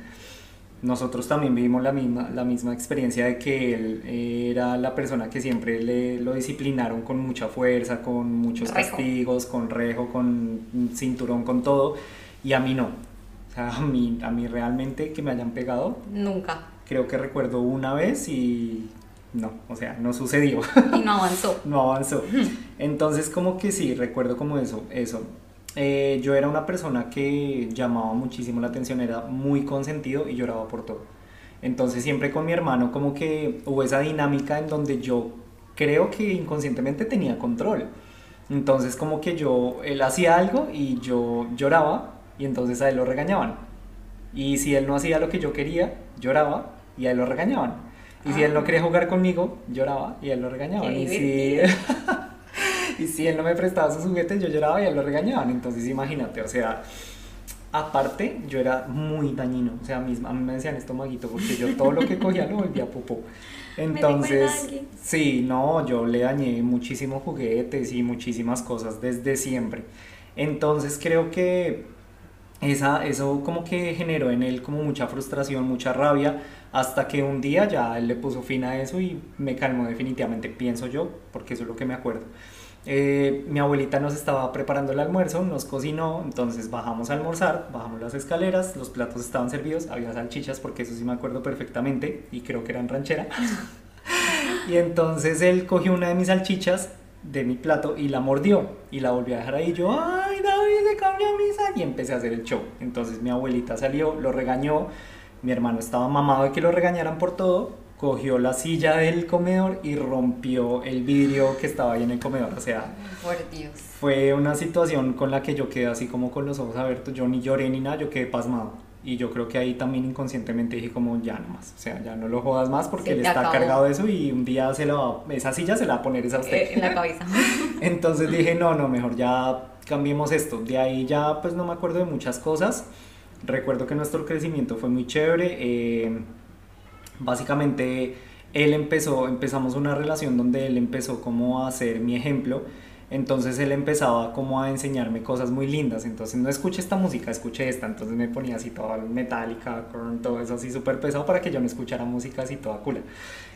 A: nosotros también vivimos la misma, la misma experiencia de que él era la persona que siempre le, lo disciplinaron con mucha fuerza, con muchos castigos, con rejo, con cinturón, con todo, y a mí no. O sea, a mí, a mí realmente que me hayan pegado.
B: Nunca.
A: Creo que recuerdo una vez y no, o sea, no sucedió.
B: Y no avanzó.
A: no avanzó. Entonces como que sí, recuerdo como eso, eso. Eh, yo era una persona que llamaba muchísimo la atención, era muy consentido y lloraba por todo. Entonces siempre con mi hermano como que hubo esa dinámica en donde yo creo que inconscientemente tenía control. Entonces como que yo, él hacía algo y yo lloraba y entonces a él lo regañaban. Y si él no hacía lo que yo quería, lloraba y a él lo regañaban. Y si él no quería jugar conmigo, lloraba y a él lo regañaban. Y si... y si él no me prestaba sus juguetes, yo lloraba y él lo regañaban. Entonces, imagínate, o sea, aparte, yo era muy dañino. O sea, a mí, me decían estomaguito porque yo todo lo que cogía lo volvía popó. Entonces, sí, no, yo le dañé muchísimos juguetes y muchísimas cosas desde siempre. Entonces, creo que esa, eso como que generó en él como mucha frustración, mucha rabia, hasta que un día ya él le puso fin a eso y me calmó definitivamente, pienso yo, porque eso es lo que me acuerdo. Eh, mi abuelita nos estaba preparando el almuerzo, nos cocinó, entonces bajamos a almorzar, bajamos las escaleras, los platos estaban servidos, había salchichas porque eso sí me acuerdo perfectamente y creo que eran ranchera. y entonces él cogió una de mis salchichas de mi plato y la mordió y la volvió a dejar ahí. Yo, ay David, se cambió mi sal y empecé a hacer el show. Entonces mi abuelita salió, lo regañó, mi hermano estaba mamado de que lo regañaran por todo cogió la silla del comedor y rompió el vidrio que estaba ahí en el comedor. O sea,
B: por Dios.
A: Fue una situación con la que yo quedé así como con los ojos abiertos. Yo ni lloré ni nada, yo quedé pasmado. Y yo creo que ahí también inconscientemente dije como ya no más, o sea, ya no lo jodas más porque él está cargado de eso y un día se lo esa silla se la va a poner esa usted.
B: Eh, en la cabeza.
A: Entonces dije, no, no, mejor ya cambiemos esto. De ahí ya pues no me acuerdo de muchas cosas. Recuerdo que nuestro crecimiento fue muy chévere. Eh, básicamente él empezó, empezamos una relación donde él empezó como a ser mi ejemplo Entonces él empezaba como a enseñarme cosas muy lindas. Entonces no escuché esta música, escuché esta. Entonces me ponía así toda metálica, con todo eso así súper pesado para que yo no escuchara música así toda cool.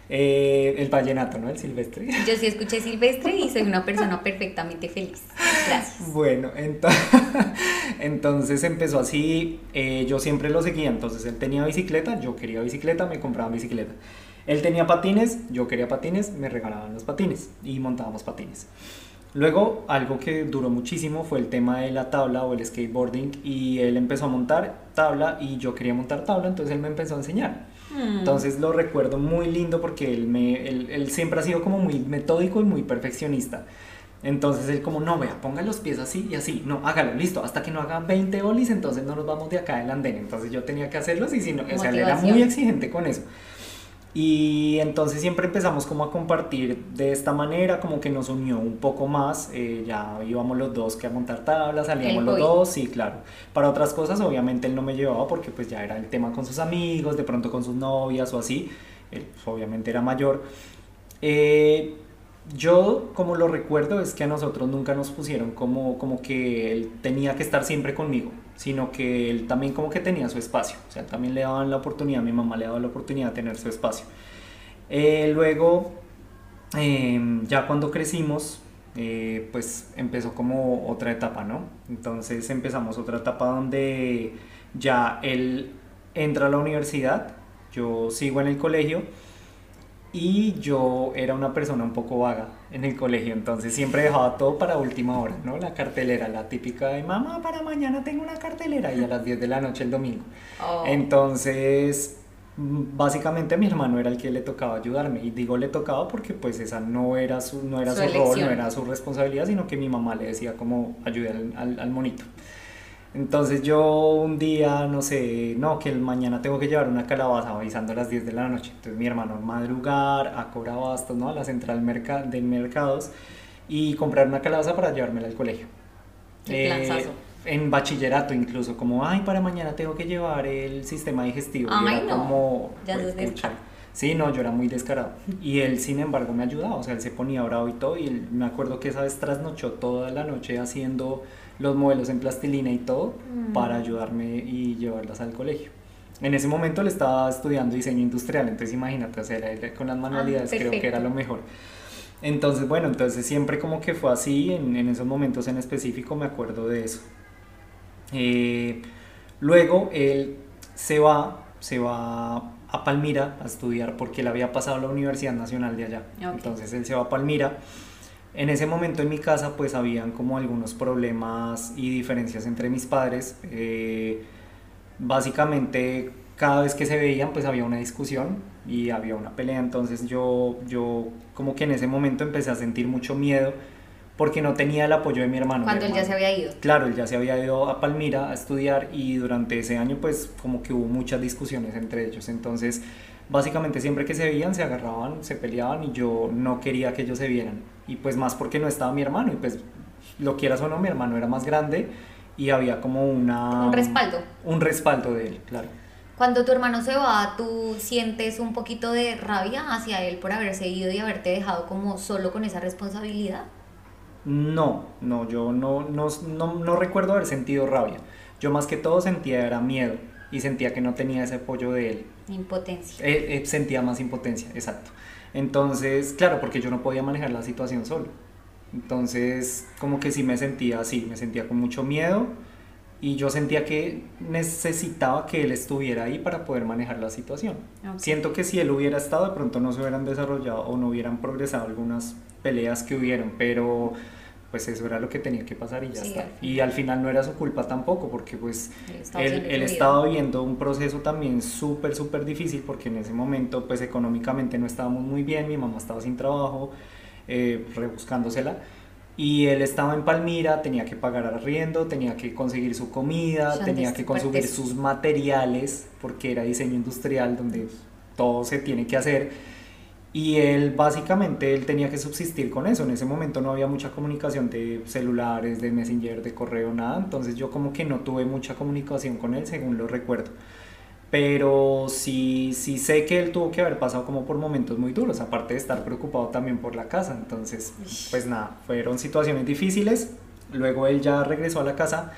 A: Eh, el vallenato, ¿no? El silvestre.
B: Yo sí escuché silvestre y soy una persona perfectamente feliz. Gracias.
A: Bueno, entonces empezó así. Eh, yo siempre lo seguía. Entonces él tenía bicicleta, yo quería bicicleta, me compraba bicicleta. Él tenía patines, yo quería patines, me regalaban los patines y montábamos patines. Luego, algo que duró muchísimo fue el tema de la tabla o el skateboarding y él empezó a montar tabla y yo quería montar tabla, entonces él me empezó a enseñar. Hmm. Entonces lo recuerdo muy lindo porque él, me, él, siempre ha sido como muy metódico y muy perfeccionista. Entonces él como, no, vea, ponga los pies así y así, no, hágalo, listo, hasta que no haga 20 olis, entonces no nos vamos de acá del andén. Entonces yo tenía que hacerlos y si no, o sea, él era muy exigente con eso. Y entonces siempre empezamos como a compartir de esta manera, como que nos unió un poco más, eh, ya íbamos los dos que a montar tablas, salíamos los dos, sí, claro. Para otras cosas obviamente él no me llevaba porque pues ya era el tema con sus amigos, de pronto con sus novias o así, él pues, obviamente era mayor. Eh, yo, como lo recuerdo, es que a nosotros nunca nos pusieron como, como que él tenía que estar siempre conmigo, sino que él también como que tenía su espacio. O sea, también le daban la oportunidad, mi mamá le daba la oportunidad de tener su espacio. Eh, luego, em, ya cuando crecimos, eh, pues empezó como otra etapa, ¿no? Entonces empezamos otra etapa donde ya él entra a la universidad, yo sigo en el colegio y yo era una persona un poco vaga en el colegio, entonces siempre dejaba todo para última hora, ¿no? La cartelera, la típica de mamá, para mañana tengo una cartelera y a las 10 de la noche el domingo. Oh. Entonces, básicamente mi hermano era el que le tocaba ayudarme y digo le tocaba porque pues esa no era su, no era su, rol, no era su responsabilidad, sino que mi mamá le decía como ayude al, al monito. Entonces yo un día, no sé, no, que el mañana tengo que llevar una calabaza avisando a las 10 de la noche. Entonces mi hermano madrugar a Corabastos, ¿no? A la central de mercados y comprar una calabaza para llevármela al colegio. Eh, en bachillerato incluso, como, ay, para mañana tengo que llevar el sistema digestivo.
B: Ay, y era como,
A: ya pues, Sí, no, yo era muy descarado. Y él, sin embargo, me ayudaba, o sea, él se ponía bravo y todo. Y me acuerdo que esa vez trasnochó toda la noche haciendo los modelos en plastilina y todo mm. para ayudarme y llevarlas al colegio. En ese momento le estaba estudiando diseño industrial, entonces imagínate, o sea, con las manualidades ah, creo que era lo mejor. Entonces, bueno, entonces siempre como que fue así, en, en esos momentos en específico me acuerdo de eso. Eh, luego él se va, se va a Palmira a estudiar porque él había pasado a la Universidad Nacional de allá. Entonces él se va a Palmira en ese momento en mi casa pues habían como algunos problemas y diferencias entre mis padres. Eh, básicamente cada vez que se veían pues había una discusión y había una pelea. Entonces yo, yo como que en ese momento empecé a sentir mucho miedo porque no tenía el apoyo de mi hermano.
B: Cuando
A: él
B: ya se había ido.
A: Claro, él ya se había ido a Palmira a estudiar y durante ese año pues como que hubo muchas discusiones entre ellos. Entonces básicamente siempre que se veían se agarraban, se peleaban y yo no quería que ellos se vieran. Y pues más porque no estaba mi hermano y pues lo quieras o no, mi hermano era más grande y había como una...
B: Un respaldo.
A: Un respaldo de él, claro.
B: Cuando tu hermano se va, ¿tú sientes un poquito de rabia hacia él por haberse ido y haberte dejado como solo con esa responsabilidad?
A: No, no, yo no, no, no, no recuerdo haber sentido rabia. Yo más que todo sentía era miedo y sentía que no tenía ese apoyo de él.
B: Impotencia.
A: Eh, eh, sentía más impotencia, exacto. Entonces, claro, porque yo no podía manejar la situación solo. Entonces, como que sí me sentía así, me sentía con mucho miedo y yo sentía que necesitaba que él estuviera ahí para poder manejar la situación. Siento que si él hubiera estado, de pronto no se hubieran desarrollado o no hubieran progresado algunas peleas que hubieron, pero pues eso era lo que tenía que pasar y ya está. Y al final no era su culpa tampoco, porque pues él, estaba viviendo un proceso también súper, súper difícil, porque en ese momento pues económicamente no estábamos muy bien, mi mamá estaba sin trabajo, eh, rebuscándosela. Y él estaba en Palmira, tenía que pagar arriendo, tenía que conseguir su comida, tenía que conseguir sus materiales, porque era diseño industrial donde todo se tiene que hacer y él básicamente él tenía que subsistir con eso. En ese momento no había mucha comunicación de celulares, de messenger, de correo, nada. Entonces yo como que no tuve mucha comunicación con él, según lo recuerdo. pero sí, sí sé que él tuvo que haber pasado como por momentos muy duros, aparte de estar preocupado también por la casa. Entonces, pues nada, fueron situaciones difíciles. Luego él ya regresó a la casa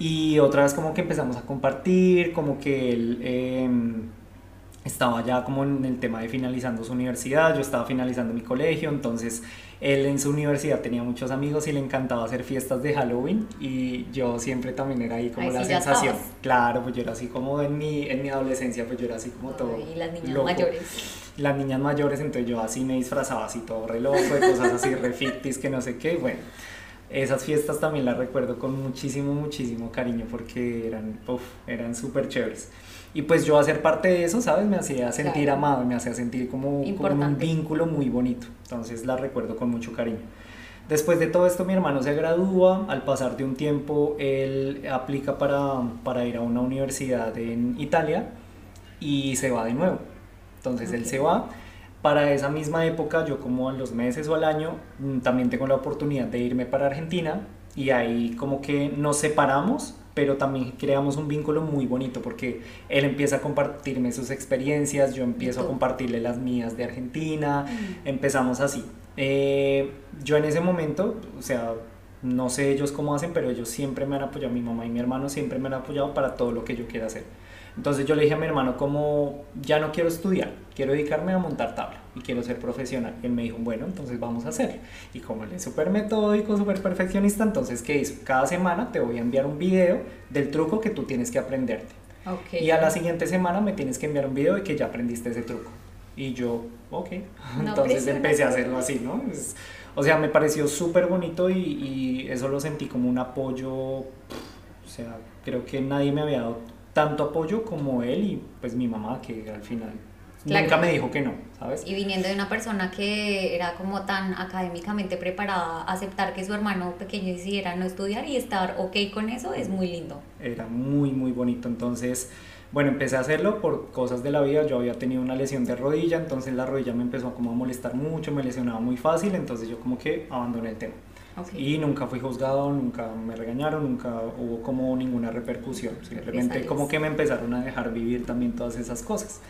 A: y otra vez como que empezamos a compartir, como que él em, estaba ya como en el tema de finalizando su universidad, yo estaba finalizando mi colegio, entonces él en su universidad tenía muchos amigos y le encantaba hacer fiestas de Halloween y yo siempre también era ahí como la sensación. Claro, pues yo era así como en mi, en mi adolescencia, pues yo era así como todo.
B: Y las niñas mayores.
A: Las niñas mayores, entonces yo así me disfrazaba así todo re loco, de cosas así re que no sé qué, bueno. Esas fiestas también las recuerdo con muchísimo, muchísimo cariño porque eran, uf, eran súper chéveres. Y pues yo hacer parte de eso, ¿sabes? Me hacía sentir amado, me hacía sentir como, como, un vínculo muy bonito. Entonces la recuerdo con mucho cariño. Después de todo esto mi hermano se gradúa, al pasar de un tiempo él aplica para, para ir a una universidad en Italia y se va de nuevo. Entonces él se va. Para esa misma época, yo como a los meses o al año, mm, también tengo la oportunidad de irme para Argentina y ahí como que nos separamos, pero también creamos un vínculo muy bonito porque él empieza a compartirme sus experiencias, yo empiezo a compartirle las mías de Argentina, empezamos así. Eh, yo en ese momento, o sea, no sé ellos cómo hacen, pero ellos siempre me han apoyado, mi mamá y mi hermano siempre me han apoyado para todo lo que yo quiera hacer. Entonces yo le dije a mi hermano como, ya no quiero estudiar, quiero dedicarme a montar tabla y quiero ser profesional. Y él me dijo, bueno, entonces vamos a hacerlo. Y como él es súper metódico, súper perfeccionista, entonces ¿qué hizo? Cada semana te voy a enviar un video del truco que tú tienes que aprenderte. Y a la siguiente semana me tienes que enviar un video de que ya aprendiste ese truco. Y yo, ok. entonces empecé a hacerlo así, ¿no? o sea, me pareció súper bonito y, y eso lo sentí como un apoyo. O sea, creo que nadie me había dado tanto apoyo como él y pues mi mamá, que al final nunca me dijo que no, ¿sabes?
B: Y viniendo de una persona que era como tan académicamente preparada, aceptar que su hermano pequeño decidiera no estudiar y estar ok con eso es muy lindo.
A: Era muy, muy bonito. Entonces, bueno, empecé a hacerlo por cosas de la vida. Yo había tenido una lesión de rodilla, entonces la rodilla me empezó como a molestar mucho, me lesionaba muy fácil, entonces yo como que abandoné el tema. Y nunca fui juzgado, nunca me regañaron, nunca hubo como ninguna repercusión. Simplemente como que me empezaron a dejar vivir también todas esas cosas.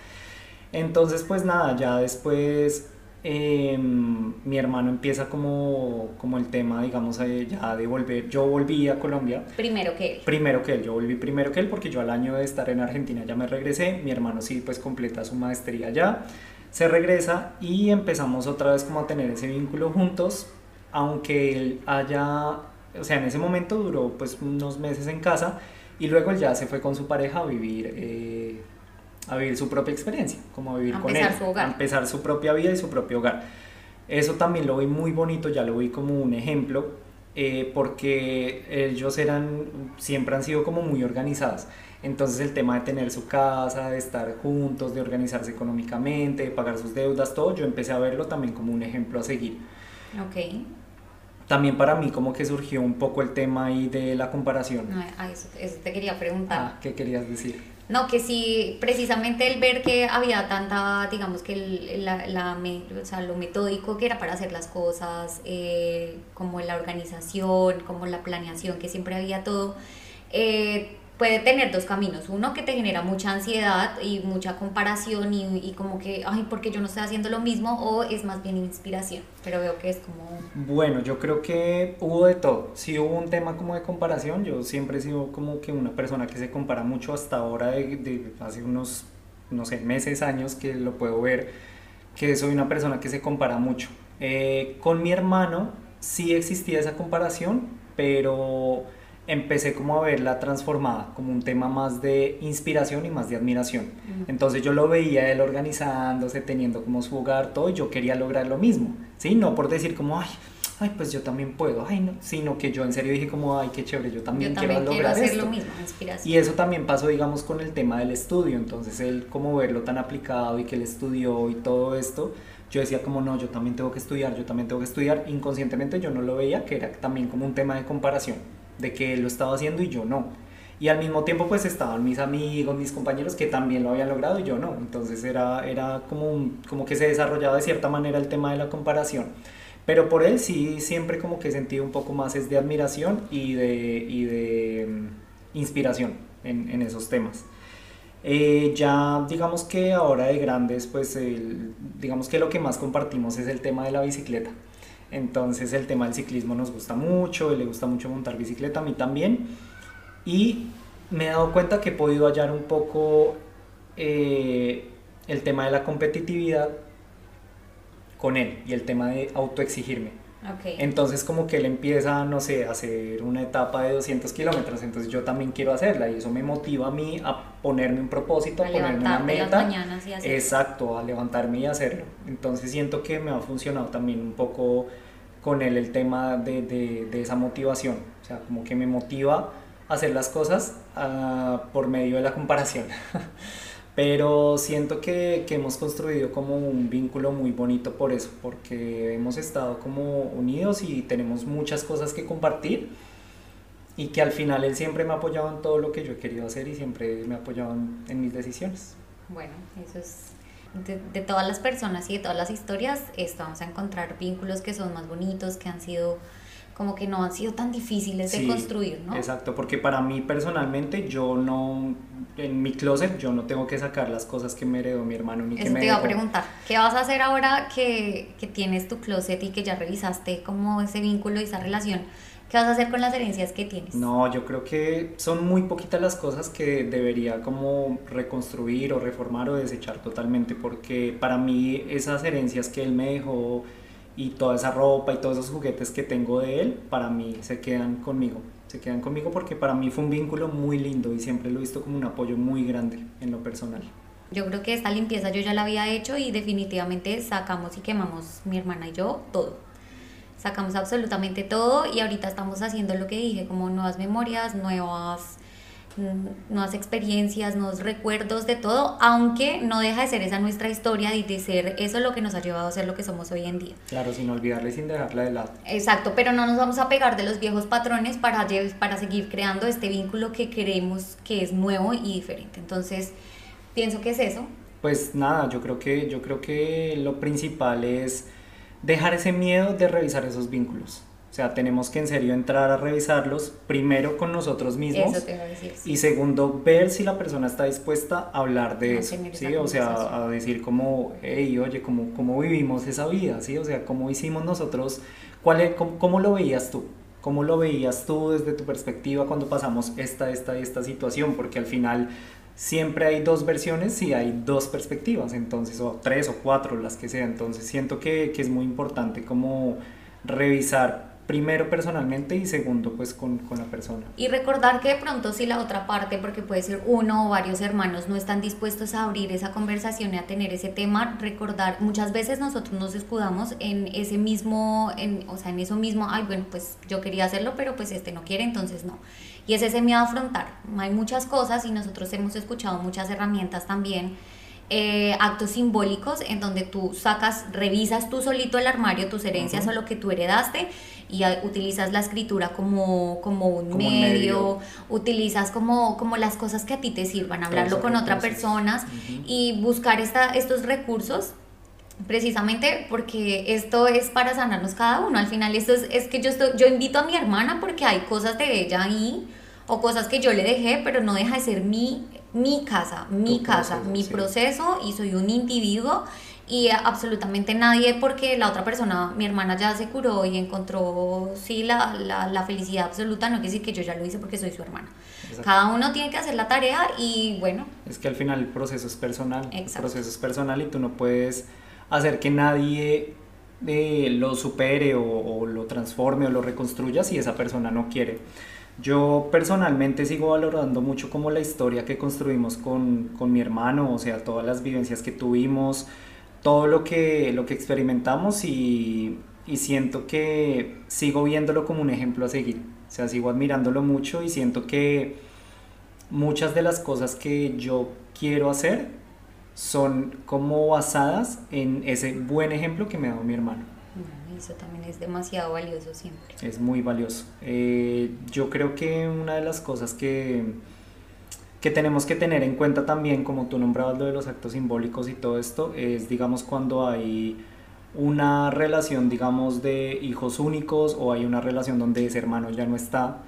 A: Entonces pues nada, ya después em, mi hermano empieza como, como el tema, digamos, ya de volver. Yo volví a Colombia.
B: Primero que él.
A: Primero que él, yo volví primero que él porque yo al año de estar en Argentina ya me regresé. Mi hermano sí, pues completa su maestría allá. Se regresa y empezamos otra vez como a tener ese vínculo juntos aunque él haya, o sea, en ese momento duró pues unos meses en casa y luego él ya se fue con su pareja a vivir, eh, a vivir su propia experiencia, como a vivir con él, a empezar su propia vida y su propio hogar. Eso también lo vi muy bonito, ya lo vi como un ejemplo, eh, porque ellos eran, siempre han sido como muy organizados. Entonces el tema de tener su casa, de estar juntos, de organizarse económicamente, de pagar sus deudas, todo, yo empecé a verlo también como un ejemplo a seguir.
B: Ok
A: también para mí como que surgió un poco el tema ahí de la comparación.
B: Ah, eso, te quería preguntar.
A: Ah, ¿qué querías decir?
B: No, que sí, precisamente el ver que había tanta, digamos que el, la, la, o sea, lo metódico que era para hacer las cosas, eh, como la organización, como la planeación, que siempre había todo, eh, puede tener dos caminos. Uno que te genera mucha ansiedad y mucha comparación y, y, como que, ay, porque yo no estoy haciendo lo mismo? O es más bien inspiración. Pero veo que es como...
A: Bueno, yo creo que hubo de todo. Si hubo un tema como de comparación. Yo siempre he sido como que una persona que se compara mucho hasta ahora de, de hace unos, no sé, meses, años que lo puedo ver, que soy una persona que se compara mucho. Eh, con mi hermano sí existía esa comparación, pero empecé como a verla transformada como un tema más de inspiración y más de admiración. Entonces yo lo veía él organizándose, teniendo como su hogar, todo, y yo quería lograr lo mismo, ¿sí? No por decir como, ay, ay, pues yo también puedo, ay, no, sino que yo en serio dije como, ay, qué chévere, yo también, quiero lograr hacer esto.
B: lo mismo, inspiración.
A: Y eso también pasó, digamos, con el tema del estudio, entonces él como verlo tan aplicado y que él estudió y todo esto, yo decía como no, yo también tengo que estudiar, yo también tengo que estudiar, inconscientemente yo no lo veía, que era también como un tema de comparación de que lo estaba haciendo y yo no. Y al mismo tiempo pues estaban mis amigos, mis compañeros que también lo habían logrado y yo no. Entonces era, era como, como que se desarrollaba de cierta manera el tema de la comparación. Pero por él sí siempre como que sentí un poco más es de admiración y de, y de mm, inspiración en, en, esos temas. Eh, ya digamos que ahora de grandes, pues digamos que lo que más compartimos es el tema de la bicicleta. Entonces el tema del ciclismo nos gusta mucho, le gusta mucho montar bicicleta, a mí también. Y me he dado cuenta que he podido hallar un poco eh, el tema de la competitividad con él y el tema de autoexigirme. Entonces como que él empieza, no sé, a hacer una etapa de 200 kilómetros, entonces yo también quiero hacerla y eso me motiva a mí a ponerme un propósito, a, ponerme una meta. exacto, a levantarme y hacerlo. Entonces siento que me ha funcionado también un poco con él el tema de, de, esa motivación, o sea, como que me motiva a hacer las cosas ah, por medio de la comparación. Pero siento que, que, hemos construido como un vínculo muy bonito por eso, porque hemos estado como unidos y tenemos muchas cosas que compartir y que al final él siempre me ha apoyado en todo lo que yo he querido hacer y siempre me ha apoyado en, mis decisiones.
B: Bueno, eso es de, de, todas las personas y de todas las historias, esto, vamos a encontrar vínculos que son más bonitos, que han sido como que no han sido tan difíciles de construir, ¿no?
A: Exacto, porque para mí personalmente yo no, en mi closet yo no tengo que sacar las cosas que me heredó mi hermano ni
B: Eso
A: que me
B: te iba a preguntar, ¿qué vas a hacer ahora que, que, tienes tu closet y que ya revisaste como ese vínculo y esa relación? ¿Qué vas a hacer con las herencias que tienes?
A: No, yo creo que son muy poquitas las cosas que debería como reconstruir o reformar o desechar totalmente, porque para mí esas herencias que él me dejó y toda esa ropa y todos esos juguetes que tengo de él, para mí se quedan conmigo. Se quedan conmigo porque para mí fue un vínculo muy lindo y siempre lo he visto como un apoyo muy grande en lo personal.
B: Yo creo que esta limpieza yo ya la había hecho y definitivamente sacamos y quemamos mi hermana y yo todo. Sacamos absolutamente todo y ahorita estamos haciendo lo que dije, como nuevas memorias, nuevas Mm, nuevas experiencias, nuevos recuerdos de todo, aunque no deja de ser esa nuestra historia y de ser eso lo que nos ha llevado a ser lo que somos hoy en día.
A: Claro, sin olvidarle, sin dejarla de lado.
B: Exacto, pero no nos vamos a pegar de los viejos patrones para, para seguir creando este vínculo que queremos que es nuevo y diferente. Entonces, pienso que es eso.
A: Pues nada, yo creo que, yo creo que lo principal es dejar ese miedo de revisar esos vínculos. O sea, tenemos que en serio entrar a revisarlos, primero con nosotros mismos y segundo, ver si la persona está dispuesta a hablar de eso, ¿sí? O sea, a decir como, hey, oye, ¿cómo, ¿cómo vivimos esa vida? ¿sí? O sea, ¿cómo hicimos nosotros? ¿Cuál es, cómo, lo veías tú? ¿Cómo lo veías tú desde tu perspectiva cuando pasamos esta, esta y esta situación? Porque al final siempre hay dos versiones y hay dos perspectivas, entonces, o tres o cuatro, las que sea. Entonces siento que, que es muy importante como revisar primero personalmente y segundo pues con, con, la persona.
B: Y recordar que de pronto si la otra parte, porque puede ser uno o varios hermanos, no están dispuestos a abrir esa conversación y a tener ese tema, recordar, muchas veces nosotros nos escudamos en ese mismo, en, o sea, en eso mismo, ay, bueno, pues yo quería hacerlo, pero pues este no quiere, entonces no. Y es ese miedo a afrontar. Hay muchas cosas y nosotros hemos escuchado muchas herramientas también eh, actos simbólicos en donde tú sacas, revisas tú solito el armario, tus herencias o lo que tú heredaste y utilizas la escritura como, como un medio, utilizas como, como las cosas que a ti te sirvan, hablarlo con otras personas y buscar esta, estos recursos precisamente porque esto es para sanarnos cada uno. Al final esto es, es que yo, estoy, yo invito a mi hermana porque hay cosas de ella ahí o cosas que yo le dejé, pero no deja de ser mi mi casa, mi casa, mi proceso y soy un individuo y absolutamente nadie porque la otra persona, mi hermana ya se curó y encontró sí la, la, felicidad absoluta, no quiere decir que yo ya lo hice porque soy su hermana. Cada uno tiene que hacer la tarea y bueno.
A: Es que al final el proceso es personal, el proceso es personal y tú no puedes hacer que nadie eh, lo supere o, o lo transforme o lo reconstruya si esa persona no quiere. Yo personalmente sigo valorando mucho como la historia que construimos con, con, mi hermano, o sea, todas las vivencias que tuvimos, todo lo que, lo que experimentamos y, y siento que sigo viéndolo como un ejemplo a seguir. O sea, sigo admirándolo mucho y siento que muchas de las cosas que yo quiero hacer son como basadas en ese buen ejemplo que me ha dado mi hermano
B: eso también es demasiado valioso siempre.
A: Es muy valioso. Eh, yo creo que una de las cosas que, que tenemos que tener en cuenta también, como tú nombrabas lo de los actos simbólicos y todo esto, es digamos cuando hay una relación digamos de hijos únicos o hay una relación donde ese hermano ya no está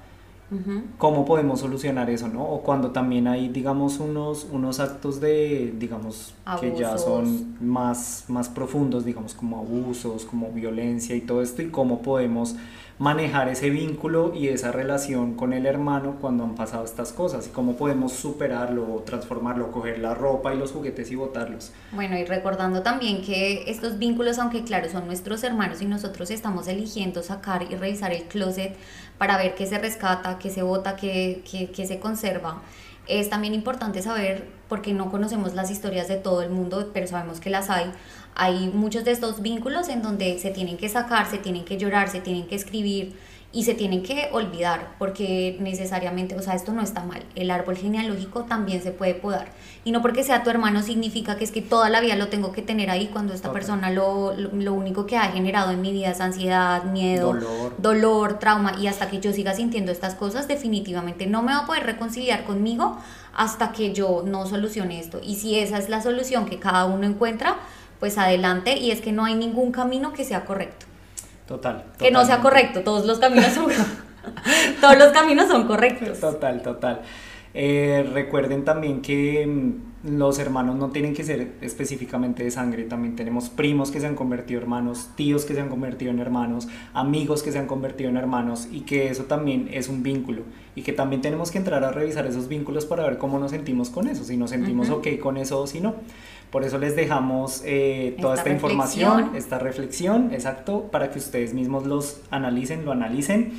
A: ¿Cómo podemos solucionar eso, no? O cuando también hay, digamos, unos, unos actos de, digamos, que ya son más, más profundos, digamos, como abusos, como violencia y todo esto, y cómo podemos manejar ese vínculo y esa relación con el hermano cuando han pasado estas cosas y cómo podemos superarlo transformarlo, coger la ropa y los juguetes y botarlos.
B: Bueno, y recordando también que estos vínculos, aunque claro, son nuestros hermanos y nosotros estamos eligiendo sacar y revisar el closet para ver qué se rescata, qué se bota, qué, qué, qué se conserva. Es también importante saber, porque no conocemos las historias de todo el mundo, pero sabemos que las hay, hay muchos de estos vínculos en donde se tienen que sacar, se tienen que llorar, se tienen que escribir y se tienen que olvidar porque necesariamente, o sea, esto no está mal. El árbol genealógico también se puede podar. Y no porque sea tu hermano significa que es que toda la vida lo tengo que tener ahí cuando esta persona lo, lo, único que ha generado en mi vida es ansiedad, miedo, dolor. dolor, trauma. Y hasta que yo siga sintiendo estas cosas, definitivamente no me va a poder reconciliar conmigo hasta que yo no solucione esto. Y si esa es la solución que cada uno encuentra, pues adelante y es que no hay ningún camino que sea correcto.
A: Total.
B: Que no sea correcto, todos los caminos son todos los caminos son correctos.
A: Total, total. Eh, recuerden también que mm, los hermanos no tienen que ser específicamente de sangre, también tenemos primos que se han convertido en hermanos, tíos que se han convertido en hermanos, amigos que se han convertido en hermanos y que eso también es un vínculo. Y que también tenemos que entrar a revisar esos vínculos para ver cómo nos sentimos con eso, si nos sentimos ok con eso o si no. Por eso les dejamos eh, toda esta, información, esta reflexión, exacto, para que ustedes mismos los analicen, lo analicen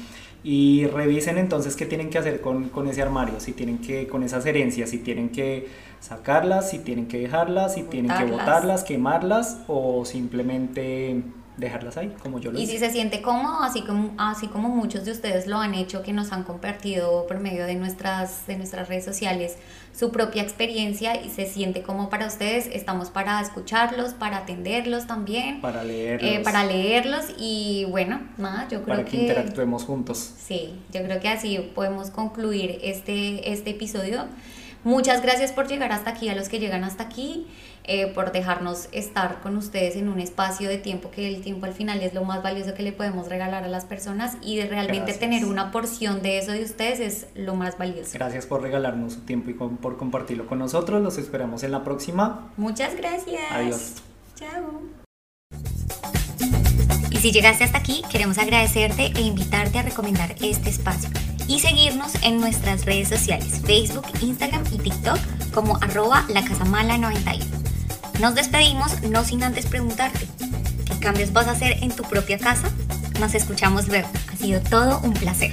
A: y revisen entonces qué tienen que hacer con, con, ese armario, si tienen que, con esas herencias, si tienen que sacarlas, si tienen que dejarlas, si tienen que botarlas, quemarlas o simplemente dejarlas ahí, como yo lo
B: Y si se siente cómodo, así como, así como muchos de ustedes lo han hecho, que nos han compartido por medio de nuestras, de nuestras redes sociales su propia experiencia y se siente como para ustedes, estamos para escucharlos, para atenderlos también.
A: Para leerlos.
B: Eh, para leerlos y bueno, nada, yo creo
A: que... Para que interactuemos juntos.
B: Sí, yo creo que así podemos concluir este, este episodio. Muchas gracias por llegar hasta aquí, a los que llegan hasta aquí, eh, por dejarnos estar con ustedes en un espacio de tiempo, que el tiempo al final es lo más valioso que le podemos regalar a las personas y de realmente tener una porción de eso de ustedes es lo más valioso.
A: Gracias por regalarnos su tiempo y por compartirlo con nosotros. Los esperamos en la próxima.
B: Muchas gracias.
A: Adiós.
B: Chao. Y si llegaste hasta aquí, queremos agradecerte e invitarte a recomendar este espacio y seguirnos en nuestras redes sociales, Facebook, Instagram y TikTok como arroba lacasamala91. Nos despedimos no sin antes preguntarte, ¿qué cambios vas a hacer en tu propia casa? Nos escuchamos luego. Ha sido todo un placer.